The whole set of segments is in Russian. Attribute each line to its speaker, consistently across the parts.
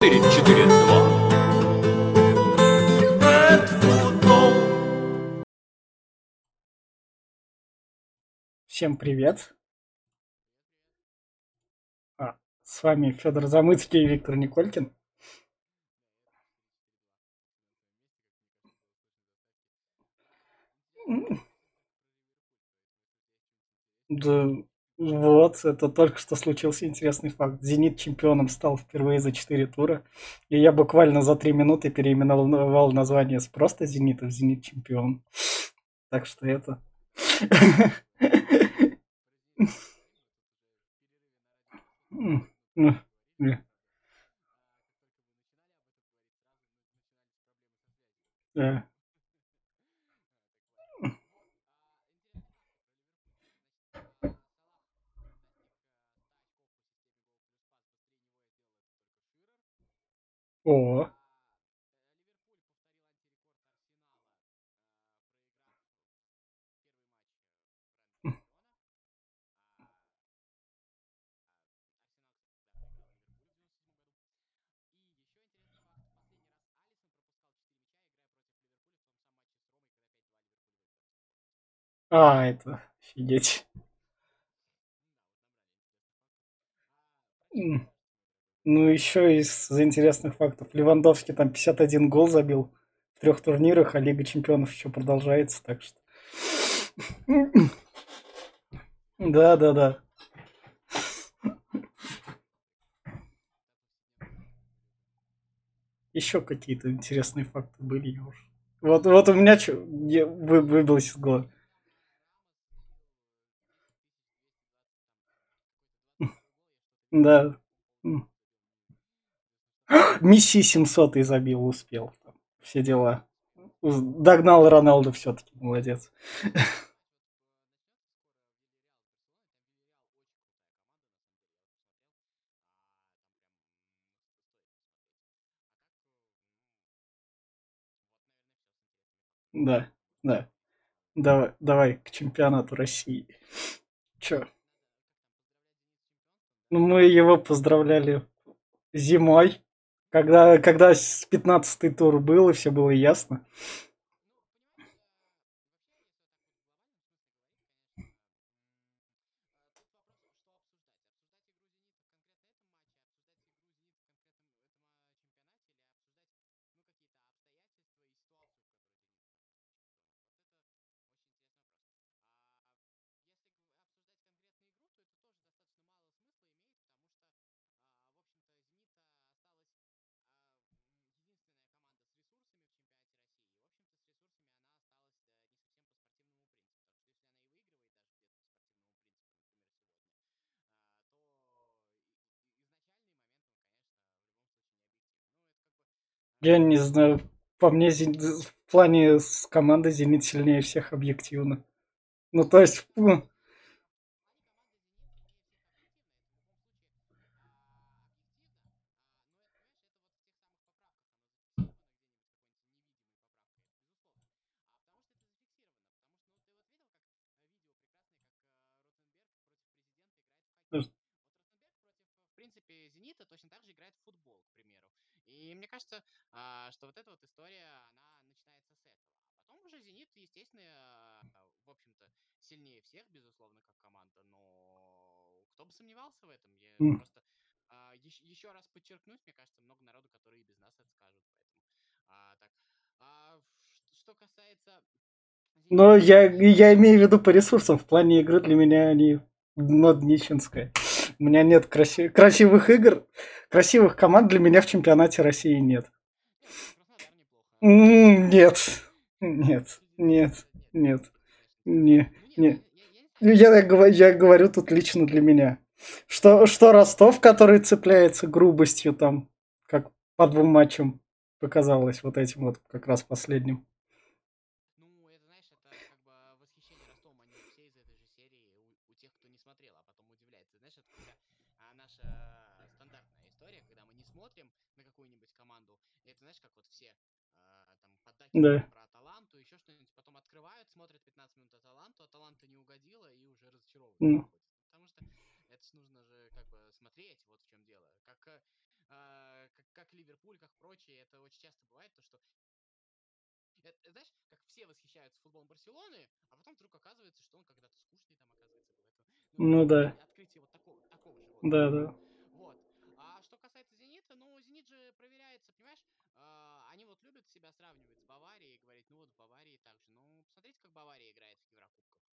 Speaker 1: Четыре, четыре, два.
Speaker 2: Всем привет. А, с вами Федор Замыцкий и Виктор Николькин. Да, вот, это только что случился интересный факт. «Зенит» чемпионом стал впервые за 4 тура. И я буквально за 3 минуты переименовал название с просто «Зенита» в «Зенит чемпион». Так что это... Да. О, а, это, офигеть. Ну, еще из интересных фактов. Левандовский там 51 гол забил в трех турнирах, а Лига Чемпионов еще продолжается, так что... Да, да, да. Еще какие-то интересные факты были, я уж. Вот, вот у меня что, вы, выбилось из головы. Да. Миссии 700 и забил, успел. Все дела. Догнал Роналду все-таки, молодец. Да, да. Давай, давай к чемпионату России. Чё? Ну, мы его поздравляли зимой, когда, когда 15-й тур был, и все было ясно. Я не знаю, по мне в плане с командой Зенит сильнее всех объективно. Ну, то есть, ну,
Speaker 3: Зенита точно так же играет в футбол, к примеру. И мне кажется, а, что вот эта вот история, она начинается с этого. А потом уже Зенит, естественно, в общем-то, сильнее всех, безусловно, как команда, но кто бы сомневался в этом? Я
Speaker 2: м.
Speaker 3: просто а, еще, раз подчеркнуть, мне кажется, много народу, которые и без нас это скажут, поэтому а, так. Что касается Зенита,
Speaker 2: я,
Speaker 3: я
Speaker 2: я имею в виду по ресурсам. В плане игры для меня они дно днищенское. У меня нет краси- красивых игр, красивых команд для меня в чемпионате России нет. Нет, нет, нет,
Speaker 3: нет,
Speaker 2: нет, не,
Speaker 3: я, я
Speaker 2: говорю тут лично для меня. Что, что Ростов, который цепляется грубостью там, как по двум матчам показалось вот этим вот как раз последним.
Speaker 3: Ну, это, знаешь, это как бы восхищение Ростовом, они же все из этой же серии у, у тех, кто не смотрел, а потом удивляется. Знаешь, это когда а, наша а, стандартная история, когда мы не смотрим на какую-нибудь команду, и это, знаешь, как вот все а, там поддакивают
Speaker 2: Да.
Speaker 3: про Аталанту, еще что-нибудь, потом открывают, смотрят 15 минут Аталанту, Аталанта не угодила и уже разочаровываются
Speaker 2: Ну.
Speaker 3: Потому что
Speaker 2: это нужно же как бы смотреть, вот в чем дело. Как, э, а, как, как Ливерпуль, как прочие, это очень часто бывает, то, что это, знаешь, как все восхищаются футболом Барселоны, а потом вдруг оказывается, что он когда-то скучный там оказывается был. Это,
Speaker 3: ну, ну да.
Speaker 2: Открытие вот такого, такого же.
Speaker 3: Да, да.
Speaker 2: Вот. А что касается Зенита, ну, Зенит же проверяется, понимаешь, а, они вот любят себя сравнивать с Баварией и говорить, ну вот в Баварии так же. Ну, посмотрите, как Бавария играет в Еврокубках.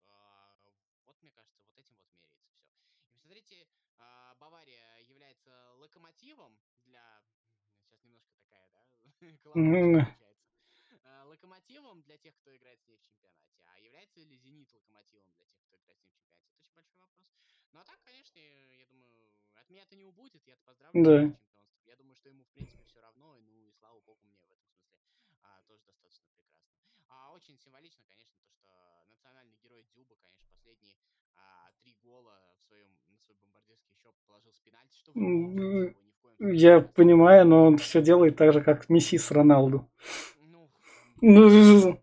Speaker 2: А, вот, мне кажется, вот этим вот меряется все. И посмотрите, а, Бавария является локомотивом для... Сейчас немножко такая, получается локомотивом для тех, кто играет с ней в чемпионате, а является ли Зенит локомотивом для тех, кто играет с ней в чемпионате? Это очень большой вопрос. Ну а так, конечно, я думаю, от меня это не убудет, я-то поздравлю да. чемпионство. Я думаю, что ему, в принципе, все равно, ну и слава богу мне в этом смысле а, тоже достаточно прекрасно. А очень символично, конечно, то, что национальный герой Дюба, конечно, последние а, три гола в своем, на свой бомбардирский счет положил с пенальти, что
Speaker 3: Я понимаю, но он все делает так же, как Месси с Роналду. Ну,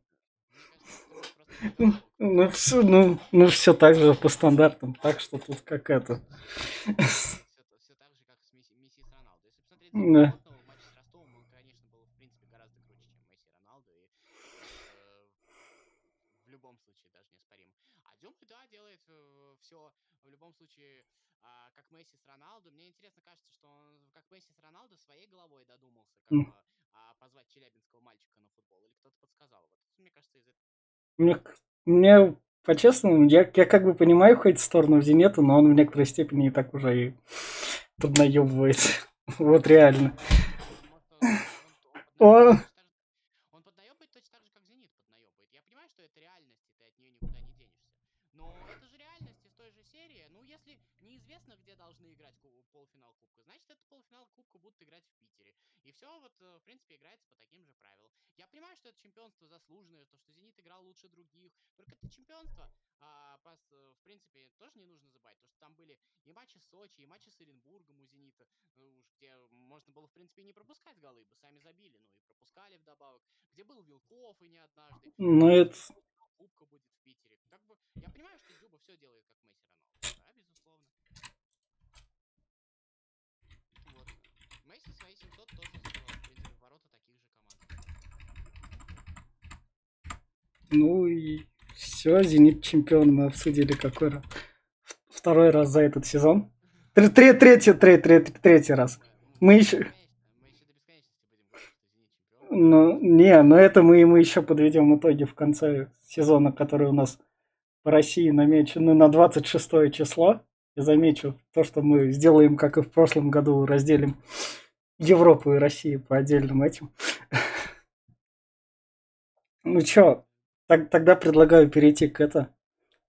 Speaker 3: ну, все, ну, ну, все так же по стандартам, так что тут как это.
Speaker 2: Все так же, как с Месси, Месси с Роналду. Если посмотреть да. матч с Ростовом, он, конечно, был, в принципе, гораздо круче, чем Месси и Роналду. И э, в любом случае даже неоспоримо. А Дюмба, да, делает э, все в любом случае а, как Месси с Роналду. Мне интересно кажется, что он, как Месси с Роналду, своей головой додумался, как mm. а, позвать челябинского мальчика на футбол. Или кто-то подсказал. Вот мне кажется, из этого...
Speaker 3: Мне, мне по-честному, я, я как бы понимаю хоть сторону Зенета, но он в некоторой степени и так уже и поднаебывает. вот реально.
Speaker 2: Он поднаебывает точно так же, как Зенит поднаебывает. Я понимаю, что это реальность, и ты от нее никуда не денешься. Но это же реальность из той же серии. Ну, если неизвестно, где должны играть полуфинал Кубка, значит, это полуфинал Кубка будут играть в Питере. И все вот, э, в принципе, играется по таким же правилам. Я понимаю, что заслуженное, то, что «Зенит» играл лучше других. Только это чемпионство, а, пас, э, в принципе, тоже не нужно забывать, то, что там были и матчи с Сочи, и матчи с Оренбургом у «Зенита», ну, уж где можно было, в принципе, не пропускать голы, бы сами забили, ну и пропускали вдобавок. Где был Вилков и не однажды.
Speaker 3: Ну, это...
Speaker 2: Кубка будет в Питере. Как бы, я понимаю, что Дзюба все делает, как Месси Роналду. Да, безусловно. Вот. Месси свои 700 тоже забивал, в принципе, ворота таких же команд.
Speaker 3: Ну и все, Зенит чемпион мы обсудили какой раз. Второй раз за этот сезон. Третий, третий, третий, третий раз. Мы еще... Ну, не, но это мы ему еще подведем итоги в конце сезона, который у нас по России намечены на 26 число. Я замечу то, что мы сделаем, как и в прошлом году, разделим Европу и Россию по отдельным этим. Ну чё, так, тогда предлагаю перейти к это,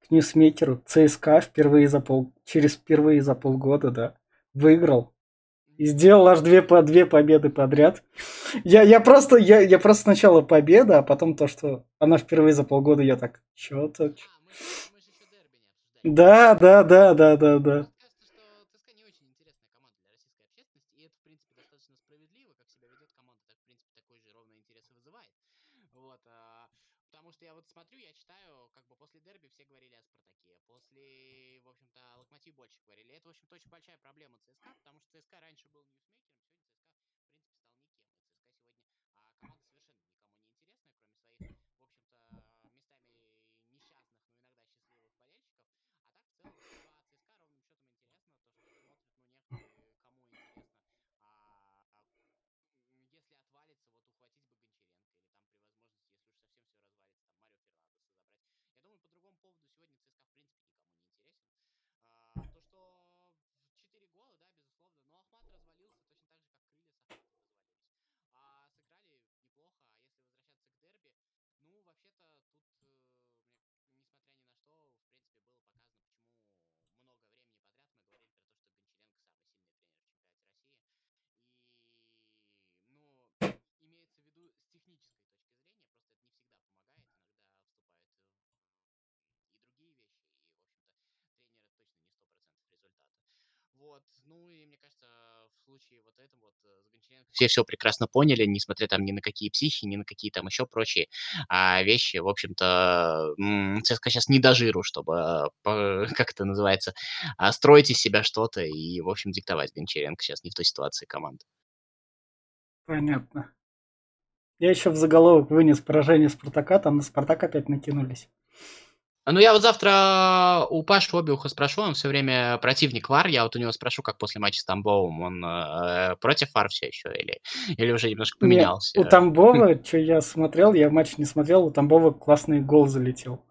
Speaker 3: к ньюсмейкеру. ЦСКА впервые за пол, через впервые за полгода, да, выиграл и сделал аж две, по, две победы подряд. Я, я, просто, я, я просто сначала победа, а потом то, что она впервые за полгода, я так, чё-то... А, да, да, да, да, да, да.
Speaker 2: Потому что я вот смотрю, я читаю, как бы после дерби все говорили о Спартаке, после, в общем-то, Локомотив больше говорили. Это, в общем-то, очень большая проблема ЦСКА, потому что ЦСКА раньше был ньюсмейкером, сегодня ЦСКА, в принципе, стал никем. И ЦСКА сегодня а, команда совершенно никому не интересная, кроме своих, в общем-то, местами несчастных, но иногда счастливых болельщиков. А так, в целом, по ЦСКА ровным счетом интересно, то, что смотрят, ну, некоторые, кому интересно, а, а, если отвалится, вот ухватить бы Гончаренко, или там при возможности, если уж совсем все развалится, я думаю, по другому поводу сегодня ЦСКА, в принципе, никому не интересен. А, то, что в 4 гола, да, безусловно, но Ахмат развалился точно так же, как крылья с Ахматом развалились. А сыграли неплохо, а если возвращаться к дерби, ну, вообще-то тут, э, несмотря ни на что, в принципе, было показано, почему много времени подряд мы говорили про то, что Гончаренко самый сильный тренер в чемпионате России. И, ну, имеется в виду с технической точки зрения, просто это не всегда помогает, иногда вступают в другие вещи. И Вот, ну и мне кажется, в случае вот этом вот э, с Гончаренко все все прекрасно поняли, несмотря там ни на какие психи, ни на какие там еще прочие а, вещи. В общем-то, ЦСКА сейчас не до жиру, чтобы, по- как это называется, а, строить из себя что-то и, в общем, диктовать Гончаренко сейчас не в той ситуации команды.
Speaker 3: Понятно. Я еще в заголовок вынес поражение Спартака, там на Спартак опять накинулись.
Speaker 2: Ну, я вот завтра у Паши Обиуха спрошу, он все время противник ВАР, я вот у него спрошу, как после матча с Тамбовым, он э, против ВАР все еще или, или уже немножко
Speaker 3: Не,
Speaker 2: поменялся?
Speaker 3: у Тамбова, что я смотрел, я матч не смотрел, у Тамбова классный гол залетел.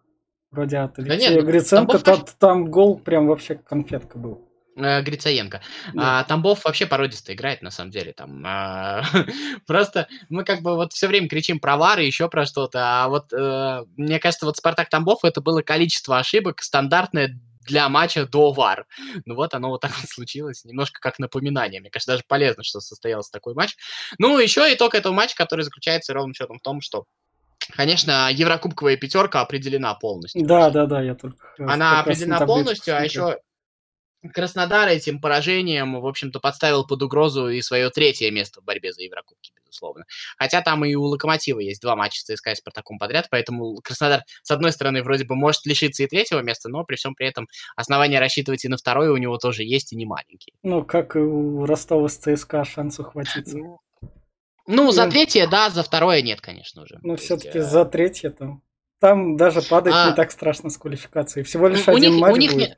Speaker 3: Вроде от
Speaker 2: нет,
Speaker 3: Алексея
Speaker 2: ну,
Speaker 3: Гриценко,
Speaker 2: Тамбов тоже-
Speaker 3: тот- там гол прям вообще конфетка был.
Speaker 2: Э, Грицаенко.
Speaker 3: Да.
Speaker 2: А, Тамбов вообще породисто играет, на самом деле. Там а, просто мы как бы вот все время кричим про вар и еще про что-то, а вот э, мне кажется, вот Спартак Тамбов это было количество ошибок стандартное для матча до ВАР. Ну вот оно вот так вот случилось, немножко как напоминание. Мне кажется, даже полезно, что состоялся такой матч. Ну, еще итог этого матча, который заключается ровным счетом в том, что, конечно, Еврокубковая пятерка определена полностью.
Speaker 3: Да, да, да, я только.
Speaker 2: Она
Speaker 3: на
Speaker 2: определена полностью, а еще Краснодар этим поражением, в общем-то, подставил под угрозу и свое третье место в борьбе за Еврокубки, безусловно. Хотя там и у Локомотива есть два матча с ЦСКА и Спартаком подряд, поэтому Краснодар, с одной стороны, вроде бы может лишиться и третьего места, но при всем при этом основания рассчитывать и на второе у него тоже есть, и не маленькие.
Speaker 3: Ну, как и у Ростова с ЦСКА шанс ухватиться.
Speaker 2: Ну, за
Speaker 3: Ну.
Speaker 2: третье, да, за второе нет, конечно же.
Speaker 3: Ну,
Speaker 2: То есть,
Speaker 3: все-таки
Speaker 2: э,
Speaker 3: за третье там. Там даже падать
Speaker 2: А.
Speaker 3: не так страшно с квалификацией. Всего лишь
Speaker 2: у
Speaker 3: один
Speaker 2: них,
Speaker 3: матч
Speaker 2: у них
Speaker 3: будет.
Speaker 2: не,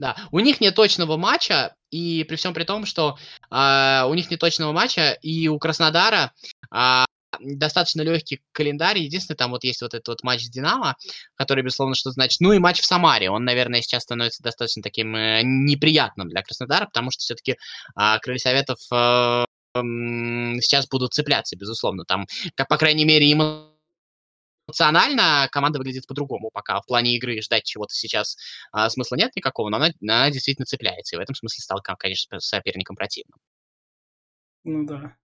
Speaker 2: да, у них нет точного матча, и при всем при том, что а, у них нет точного матча, и у Краснодара а, достаточно легкий календарь. Единственное, там вот есть вот этот вот матч с Динамо, который, безусловно, что значит. Ну и матч в Самаре. Он, наверное, сейчас становится достаточно таким э, неприятным для Краснодара, потому что все-таки Крылья Советов э, м, сейчас будут цепляться, безусловно. Там, как, по крайней мере, им эмоционально команда выглядит по-другому, пока в плане игры ждать чего-то сейчас а, смысла нет никакого, но она, она действительно цепляется, и в этом смысле стал, кон- конечно, соперником противным.
Speaker 3: Ну да.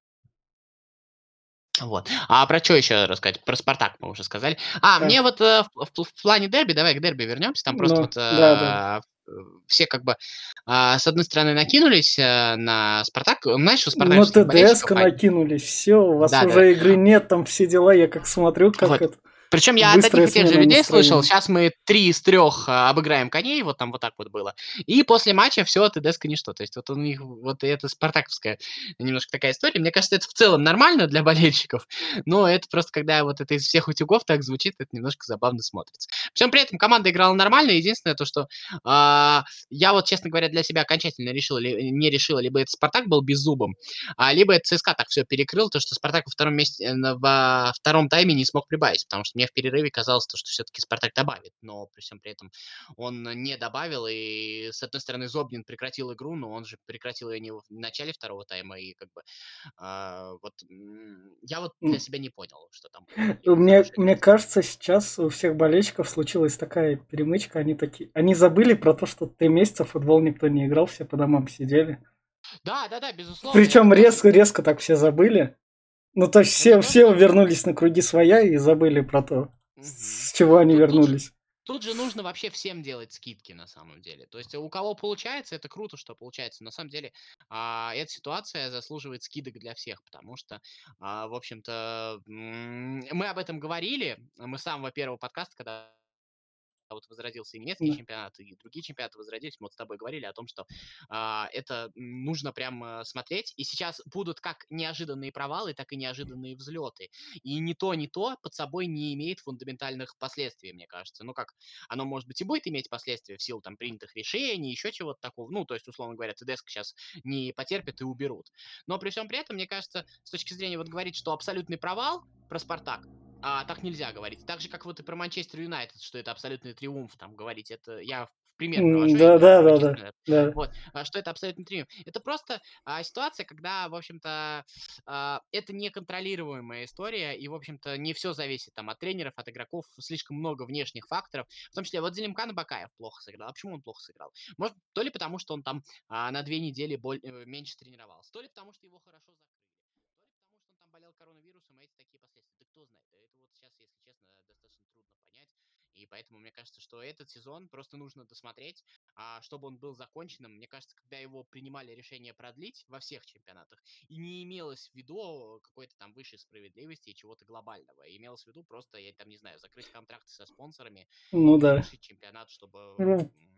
Speaker 2: Вот. А про что еще рассказать? Про Спартак мы уже сказали. А,
Speaker 3: Да.
Speaker 2: мне вот э, в, в- в плане дерби, давай к дерби вернемся, там просто
Speaker 3: Ну,
Speaker 2: вот
Speaker 3: да, да.
Speaker 2: э, все как бы а, с одной стороны накинулись э, на Спартак, знаешь, у
Speaker 3: Ну,
Speaker 2: болельщиков,
Speaker 3: ТДСК
Speaker 2: они-
Speaker 3: накинулись, все, у вас
Speaker 2: Да, да.
Speaker 3: уже игры нет, там все дела, я как смотрю, как
Speaker 2: Вот.
Speaker 3: это...
Speaker 2: Причем я от
Speaker 3: Быстрая
Speaker 2: одних и тех же людей слышал,
Speaker 3: настроения.
Speaker 2: сейчас мы три из трех а, обыграем коней, вот там вот так вот было. И после матча все, ТДСК ничто. То есть вот у них, вот это спартаковская немножко такая история. Мне кажется, это в целом нормально для болельщиков, но это просто, когда вот это из всех утюгов так звучит, это немножко забавно смотрится. Причем при этом команда играла нормально, единственное то, что а, я вот, честно говоря, для себя окончательно решил, ли- не решил, либо это Спартак был беззубым, а, либо это ЦСКА так все перекрыл, то, что Спартак во втором, месте, э, во втором тайме не смог прибавить, потому что мне в перерыве казалось, то, что все-таки Спартак добавит, но при всем при этом он не добавил, и с одной стороны Зобнин прекратил игру, но он же прекратил ее не в начале второго тайма, и как бы а, вот я вот для себя не понял, что там
Speaker 3: Мне, мне кажется, сейчас у всех болельщиков случилась такая перемычка, они такие... Они забыли про то, что три месяца в футбол никто не играл, все по домам сидели.
Speaker 2: Да, да, да, безусловно.
Speaker 3: Причем резко, резко так все забыли. Ну, то есть все, все вернулись на круги своя и забыли про то, с чего они
Speaker 2: же-
Speaker 3: вернулись.
Speaker 2: Тут же нужно вообще всем делать скидки на самом деле. То есть у кого получается, это круто, что получается. На самом деле а, эта ситуация заслуживает скидок для всех, потому что, а, в общем-то, мы об этом говорили. Мы с самого первого подкаста, когда вот возродился и немецкий
Speaker 3: Да.
Speaker 2: чемпионат, и другие чемпионаты возродились, мы вот с тобой говорили о том, что а, это нужно прям а, смотреть. И сейчас будут как неожиданные провалы, так и неожиданные взлеты. И ни то, ни то под собой не имеет фундаментальных последствий, мне кажется. Ну как, оно, может быть, и будет иметь последствия в силу там принятых решений, еще чего-то такого. Ну, то есть, условно говоря, ТДСК сейчас не потерпит и уберут. Но при всем при этом, мне кажется, с точки зрения вот говорить, что абсолютный провал про Спартак, а, так нельзя говорить. Так же, как вот и про Манчестер Юнайтед, что это абсолютный триумф, там, говорить. Это я в пример привожу.
Speaker 3: Да, да, да, да, да.
Speaker 2: Вот, а, что это абсолютный триумф. Это просто а, ситуация, когда, в общем-то, а, это неконтролируемая история, и, в общем-то, не все зависит там от тренеров, от игроков, слишком много внешних факторов. В том числе, вот Зелимкан Бакаев плохо сыграл. А почему он плохо сыграл? Может, то ли потому, что он там а, на две недели боль- э, меньше тренировался, то ли потому, что его хорошо закрыли, то ли потому, что он там болел коронавирусом, и эти такие последствия. Кто знает. Это вот сейчас, если честно, достаточно трудно понять. И поэтому мне кажется, что этот сезон просто нужно досмотреть, а, чтобы он был законченным. Мне кажется, когда его принимали решение продлить во всех чемпионатах, и не имелось в виду какой-то там высшей справедливости и чего-то глобального. И имелось в виду просто, я там не знаю, закрыть контракты со спонсорами,
Speaker 3: ну, да.
Speaker 2: чемпионат, чтобы...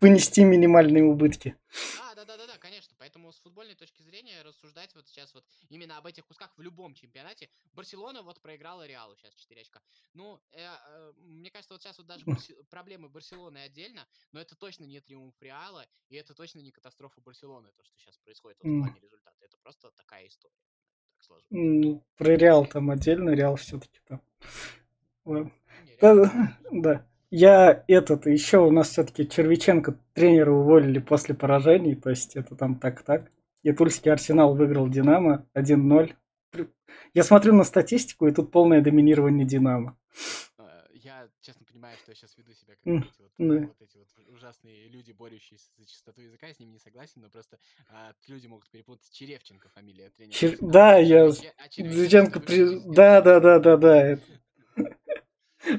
Speaker 3: Понести минимальные убытки.
Speaker 2: Да, да, да, да, да, конечно. Поэтому с футбольной точки зрения рассуждать вот сейчас вот именно об этих кусках в любом чемпионате. Барселона вот проиграла Реалу сейчас 4 очка. Ну, э, э, мне кажется, вот сейчас вот даже Барси... проблемы Барселоны отдельно, но это точно не триумф Реала, и это точно не катастрофа Барселоны, то, что сейчас происходит вот, в плане результата. Это просто такая история.
Speaker 3: Так ну, про Реал там отдельно, Реал все-таки там. Да, да. Я этот, еще у нас все-таки Червиченко тренера уволили после поражений, то есть это там так-так. И Тульский Арсенал выиграл Динамо 1-0. Я смотрю на статистику, и тут полное доминирование Динамо.
Speaker 2: А, я честно понимаю, что я сейчас веду себя как mm. эти, вот, mm. вот эти вот ужасные люди, борющиеся за чистоту языка, я с ними не согласен, но просто а, люди могут перепутать Черевченко фамилия тренера. Чер...
Speaker 3: Да, я... А Черевченко... При... Да, да, да, да, да.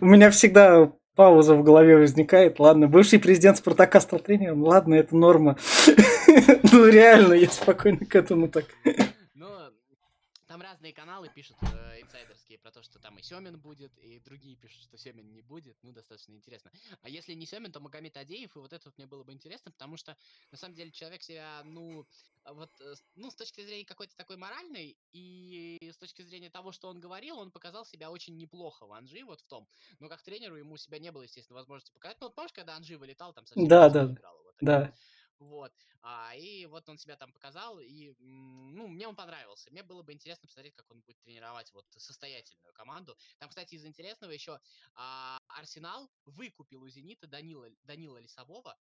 Speaker 3: У меня всегда пауза в голове возникает. Ладно, бывший президент Спартака стал тренером. Ладно, это норма. Ну, реально, я спокойно к этому так.
Speaker 2: Ну, там разные каналы пишут э, инсайдерские про то, что там и Семин будет, и другие пишут, что Семин не будет. Ну, достаточно интересно. А если не Семин, то Магомед Адеев, и вот это вот мне было бы интересно, потому что, на самом деле, человек себя, ну, а вот, э, ну, с точки зрения какой-то такой моральной и с точки зрения того, что он говорил, он показал себя очень неплохо в Анжи, вот в том. Но как тренеру ему себя не было, естественно, возможности показать. Ну, вот помнишь, когда Анжи вылетал, там совсем
Speaker 3: да, да, играл, вот,
Speaker 2: да. Вот. А, и вот он себя там показал, и, ну, мне он понравился. Мне было бы интересно посмотреть, как он будет тренировать вот состоятельную команду. Там, кстати, из интересного еще а, Арсенал выкупил у Зенита Данила, Данила Лисового,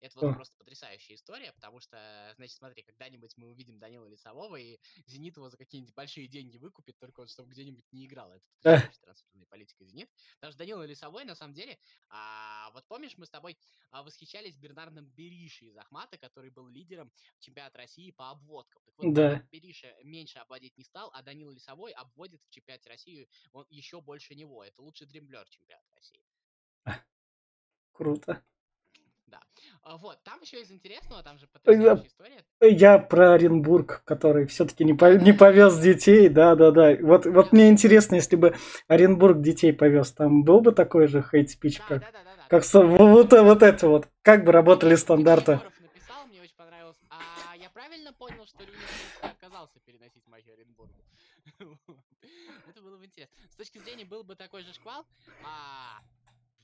Speaker 2: это вот просто потрясающая история, потому что, значит, смотри, когда-нибудь мы увидим Данила Лисового, и Зенит его за какие-нибудь большие деньги выкупит, только вот чтобы где-нибудь не играл. Это потрясающая трансферная политика Зенит. Потому что Данила Лисовой, на самом деле, а, вот помнишь, мы с тобой а, восхищались Бернардом Бериши из Ахмата, который был лидером чемпионата России по обводкам. Так вот, да. Бериша меньше обводить не стал, а Данила Лисовой обводит в чемпионате России он еще больше него. Это лучший дремблер чемпионата России.
Speaker 3: Круто.
Speaker 2: Да. А, вот, там еще из интересного, там же потрясающая история.
Speaker 3: Я про Оренбург, который все-таки не, по, не повез детей, да-да-да. Вот, вот мне интересно, если бы Оренбург детей повез, там был бы такой же хейт-спич, да, как, да, да, да, как да. Вот, вот это вот, как бы работали стандарты.
Speaker 2: написал, мне очень понравилось. А я правильно понял, что Люнин отказался переносить матч Оренбургу? Это было бы интересно. С точки зрения, был бы такой же шквал, а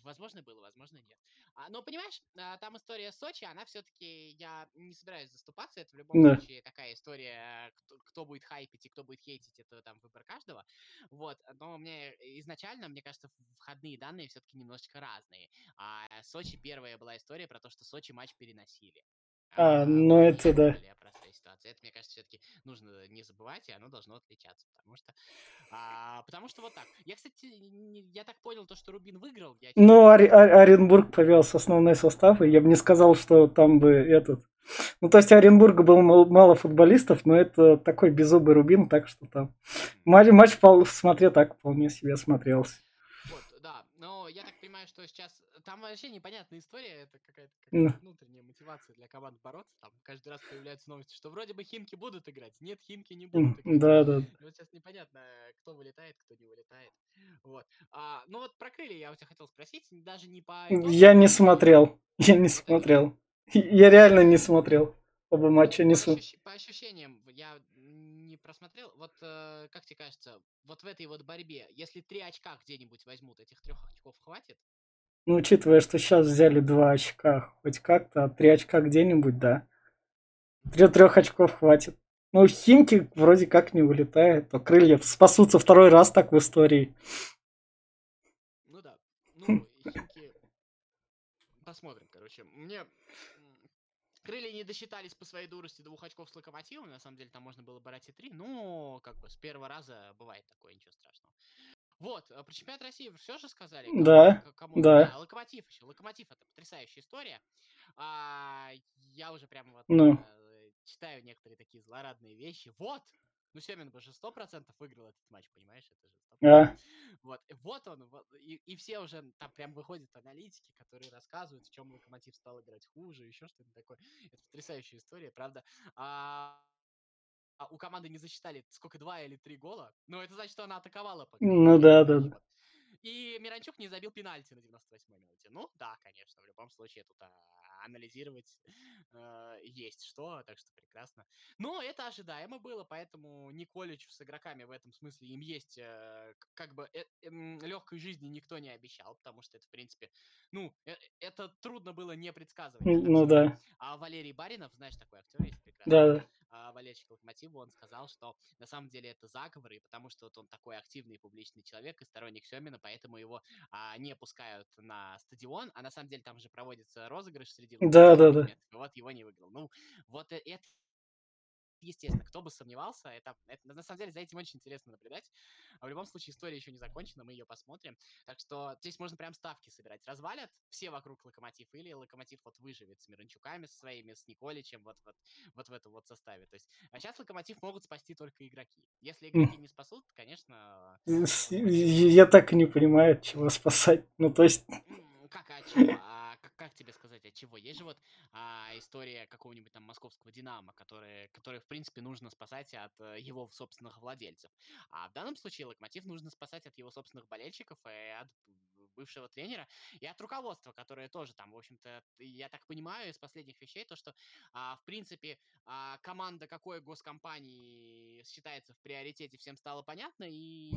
Speaker 2: Возможно, было, возможно, нет. А, но, понимаешь, а, там история Сочи, она все-таки, я не собираюсь заступаться, это в любом да. случае такая история, кто, кто будет хайпить и кто будет хейтить, это там выбор каждого. Вот, но мне изначально, мне кажется, входные данные все-таки немножечко разные. А Сочи первая была история про то, что Сочи матч переносили.
Speaker 3: А, а ну это да.
Speaker 2: Ситуация. Это, мне кажется, все-таки нужно не забывать, и оно должно отличаться, потому что, а, потому что вот так. Я, кстати, не, я так понял то, что Рубин выиграл. Я...
Speaker 3: Ну, Ори- Оренбург повез основной состав, и я бы не сказал, что там бы этот... Ну, то есть Оренбурга было мало футболистов, но это такой беззубый Рубин, так что там матч, матч смотря так вполне себе смотрелся.
Speaker 2: Вот, да, но я так понимаю, что сейчас там вообще непонятная история, это какая-то какая внутренняя мотивация для команд бороться. Там каждый раз появляются новости, что вроде бы Химки будут играть, нет, Химки не будут играть.
Speaker 3: Да, да.
Speaker 2: И вот сейчас непонятно, кто вылетает, кто не вылетает. Вот. А, ну вот про крылья я у тебя хотел спросить, даже не по...
Speaker 3: Я не смотрел, я не смотрел. Я реально не смотрел. Оба матча не смотрел.
Speaker 2: По ощущениям, я не просмотрел. Вот э, как тебе кажется, вот в этой вот борьбе, если три очка где-нибудь возьмут, этих трех очков хватит?
Speaker 3: Ну, учитывая, что сейчас взяли два очка, хоть как-то, а три очка где-нибудь, да. Трех, трех очков хватит. Ну, Химки вроде как не вылетает, то крылья спасутся второй раз так в истории.
Speaker 2: Ну да. Ну, Химки... Посмотрим, короче. Мне крылья не досчитались по своей дурости двух очков с локомотивом. На самом деле там можно было брать и три. Но, как бы, с первого раза бывает такое, ничего страшного. Вот, а про чемпионат России все же сказали?
Speaker 3: Да, кому да.
Speaker 2: А, Локомотив еще. Локомотив это потрясающая история. А, я уже прямо вот
Speaker 3: ну.
Speaker 2: э, читаю некоторые такие злорадные вещи. Вот, Ну, Семин бы же 100% выиграл этот матч, понимаешь? Это же 100%.
Speaker 3: А,
Speaker 2: Вот, и вот он, вот, и, и все уже там прям выходят аналитики, которые рассказывают, в чем Локомотив стал играть хуже, еще что-то такое. Это потрясающая история, правда. А, а у команды не засчитали сколько, два или три гола, но это значит, что она атаковала
Speaker 3: ну да, да.
Speaker 2: И Миранчук не забил пенальти на 98-й минуте. Ну, да, конечно, в любом случае тут а, анализировать э, есть что, так что прекрасно. Но это ожидаемо было, поэтому Николичу с игроками в этом смысле им есть э, как бы э, эм, легкой жизни никто не обещал, потому что это, в принципе, ну, э, это трудно было не предсказывать.
Speaker 3: Ну да,
Speaker 2: А Валерий Баринов, знаешь, такой актер есть прекрасный,
Speaker 3: да, да.
Speaker 2: А, болельщик Локомотива, он сказал, что на самом деле это заговор, и потому что вот он такой активный и публичный человек и сторонник Семина, поэтому его а, не пускают на стадион, а на самом деле там же проводится розыгрыш среди
Speaker 3: Да, да, да.
Speaker 2: вот его не выиграл. Ну, вот э- это естественно, кто бы сомневался, это, это на самом деле за этим очень интересно наблюдать. А в любом случае история еще не закончена, мы ее посмотрим. Так что здесь можно прям ставки собирать. Развалят все вокруг Локомотив или Локомотив вот выживет с Миранчуками со своими, с Николичем вот, вот, вот в этом вот составе. То есть а сейчас Локомотив могут спасти только игроки. Если игроки не спасут, конечно...
Speaker 3: С- Я так и не понимаю, чего спасать. Ну, то есть,
Speaker 2: Как, от чего? А, как, тебе сказать, от чего? Есть же вот а, история какого-нибудь там московского Динамо, который, который, в принципе, нужно спасать от э, его собственных владельцев. А в данном случае Локомотив нужно спасать от его собственных болельщиков и от бывшего тренера, и от руководства, которое тоже там, в общем-то, я так понимаю из последних вещей, то, что, а, в принципе, а, команда какой госкомпании считается в приоритете, всем стало понятно, и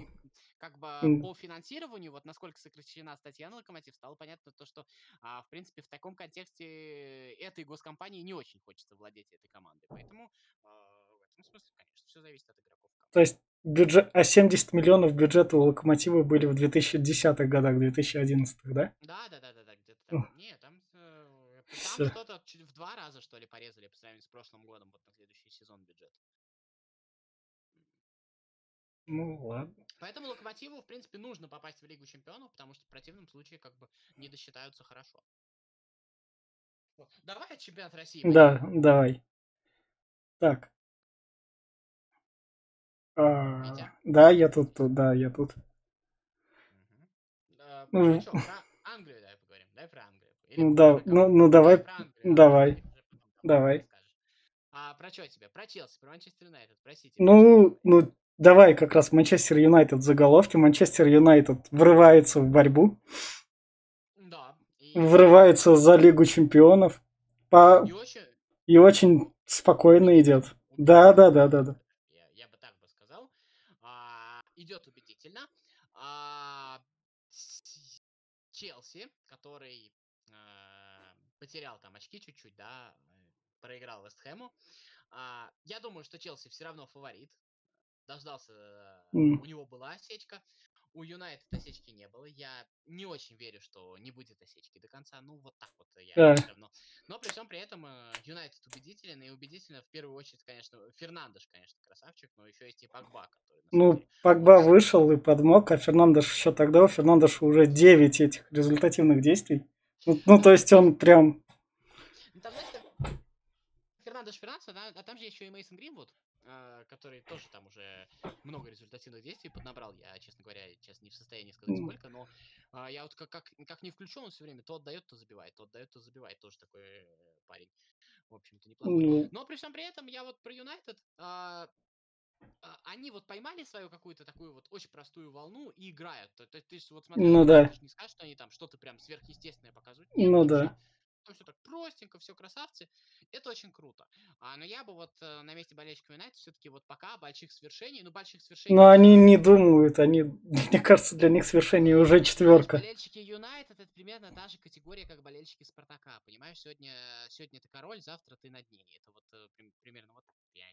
Speaker 2: как бы по финансированию, вот насколько сокращена статья на Локомотив, стало понятно то, что, а, в принципе, в таком контексте этой госкомпании не очень хочется владеть этой командой. Поэтому а, этом смысле, конечно, все зависит от игроков.
Speaker 3: то есть бюджет, а 70 миллионов бюджета у Локомотива были в 2010-х годах, 2011-х, да?
Speaker 2: Да, да, да, да, да, где-то там. Нет, там, э, там что-то чуть в два раза, что ли, порезали по сравнению с прошлым годом, вот на следующий сезон бюджет.
Speaker 3: Ну, ладно.
Speaker 2: Поэтому Локомотиву, в принципе, нужно попасть в Лигу Чемпионов, потому что в противном случае как бы не досчитаются хорошо. Вот. Давай от чемпионата России.
Speaker 3: Да, давай. Так. А, да, я тут, тут, да, я тут.
Speaker 2: А,
Speaker 3: Ну,
Speaker 2: про Англию давай поговорим. Давай про Англию. Или
Speaker 3: Ну
Speaker 2: про
Speaker 3: да, ну, ну давай,
Speaker 2: про Англию. а
Speaker 3: давай, давай.
Speaker 2: А про что тебе? Про Челси, про Манчестер Юнайтед, про Сити.
Speaker 3: Ну, ну, давай как раз Манчестер Юнайтед заголовки. Манчестер Юнайтед врывается в борьбу,
Speaker 2: Да. И,
Speaker 3: врывается за Лигу Чемпионов по...
Speaker 2: и очень...
Speaker 3: и очень спокойно идет. Да, да, да, да, да.
Speaker 2: Я, я бы так бы сказал. А, идет убедительно. А, с- Челси, который а, потерял там очки чуть-чуть, да, э, проиграл Вестхэму. А, я думаю, что Челси все равно фаворит. Дождался, э,
Speaker 3: М.
Speaker 2: у него была осечка. У Юнайтед осечки не было. Я не очень верю, что не будет осечки до конца. Ну, вот так вот я
Speaker 3: Да.
Speaker 2: все равно. Но при всем при этом э, Юнайтед убедителен. И убедительно в первую очередь, конечно, Фернандеш, конечно, красавчик, но еще есть и Погба, который
Speaker 3: Ну,
Speaker 2: деле очень-
Speaker 3: вышел и подмог, а Фернандеш еще тогда, у Фернандеша уже 9 этих результативных действий. Ну, ну, то есть он прям...
Speaker 2: Ну, там, Фернандеш Фернандес, а, там же еще и Мейсон Гринвуд, который тоже там уже много результативных действий поднабрал. Я, честно говоря, сейчас не в состоянии сказать сколько, но а, я вот как, как, как не включен, он все время то отдает, то забивает, то отдает, то забивает. Тоже такой э, парень, в общем-то, неплохой. Но при всем при этом я вот про Юнайтед, а, а, они вот поймали свою какую-то такую вот очень простую волну и играют. То, ж вот смотрел,
Speaker 3: Ну да.
Speaker 2: не скажешь, что они там что-то прям сверхъестественное показывают. Нет,
Speaker 3: Ну да.
Speaker 2: Там все так простенько, все красавцы. Это очень круто. А, но я бы вот э, на месте болельщиков Юнайтед все-таки вот пока больших свершений, ну больших свершений.
Speaker 3: Но они не думают, они, мне кажется, для них свершение уже
Speaker 2: Понимаешь,
Speaker 3: четверка.
Speaker 2: Болельщики Юнайтед это примерно та же категория, как болельщики Спартака. Понимаешь, сегодня, сегодня ты король, завтра ты над ней. Это вот э, прим- примерно вот. Я,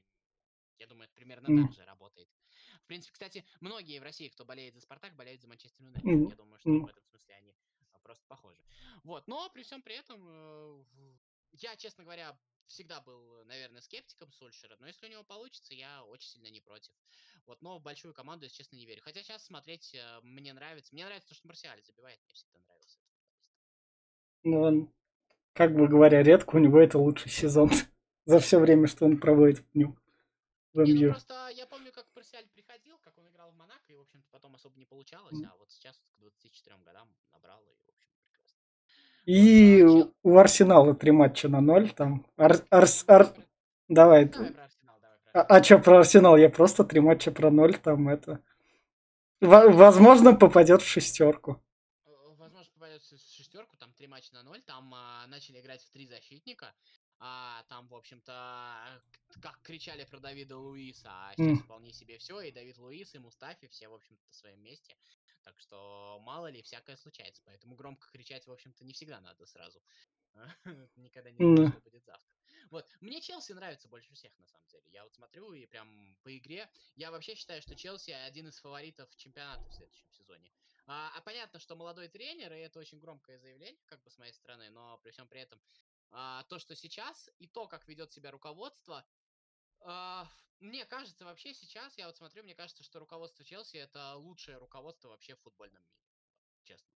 Speaker 2: я думаю, это примерно
Speaker 3: М.
Speaker 2: так же работает. В принципе, кстати, многие в России, кто болеет за Спартак, болеют за Манчестер Юнайтед.
Speaker 3: М,
Speaker 2: Я думаю, что
Speaker 3: м.
Speaker 2: в этом смысле они просто похожи. Вот, но при всем при этом э, я, честно говоря, всегда был, наверное, скептиком Сульшера, но если у него получится, я очень сильно не против. Вот, но в большую команду, если честно, не верю. Хотя сейчас смотреть э, мне нравится. Мне нравится то, что Марсиаль забивает, мне всегда нравился. этот футболист.
Speaker 3: Ну, он, как бы говоря, редко у него это лучший сезон за все время, что он проводит в нем. в
Speaker 2: Не, ну просто я помню, как Парсиаль приходил, как он играл в Монако, и, в общем-то, потом особо не получалось, а вот сейчас к 24 годам набрал, и, в общем, прекрасно.
Speaker 3: И у Арсенала три матча на ноль. Там Ар- Арс- Ар-
Speaker 2: Давай
Speaker 3: Давай.
Speaker 2: давай про Арсенал, давай про
Speaker 3: А, а что про Арсенал? Я просто три матча про ноль. Там это... Во- Возможно, попадет в шестерку.
Speaker 2: Э, Возможно, попадет в шестерку, там три матча на ноль, там а, начали играть в три защитника, а, там, в общем-то, как кричали про Давида Луиса, а сейчас
Speaker 3: М.
Speaker 2: вполне себе все, и Давид Луис, и Мустафи, все, в общем-то, на своем месте. Так что, мало ли, всякое случается, поэтому громко кричать, в общем-то, не всегда надо сразу. Никогда не
Speaker 3: М.
Speaker 2: что будет завтра. Вот, мне Челси нравится больше всех, на самом деле. Я вот смотрю и прям по игре, я вообще считаю, что Челси один из фаворитов чемпионата в следующем сезоне. А, а понятно, что молодой тренер, и это очень громкое заявление, как бы с моей стороны, но при всем при этом а, то, что сейчас, и то, как ведет себя руководство, мне кажется, вообще сейчас, я вот смотрю, мне кажется, что руководство Челси это лучшее руководство вообще в футбольном мире. Честно.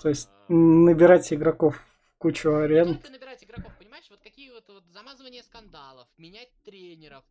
Speaker 3: То есть
Speaker 2: А,
Speaker 3: набирать игроков кучу
Speaker 2: не
Speaker 3: аренд.
Speaker 2: только набирать игроков, понимаешь, вот какие вот, вот замазывания скандалов, менять тренеров,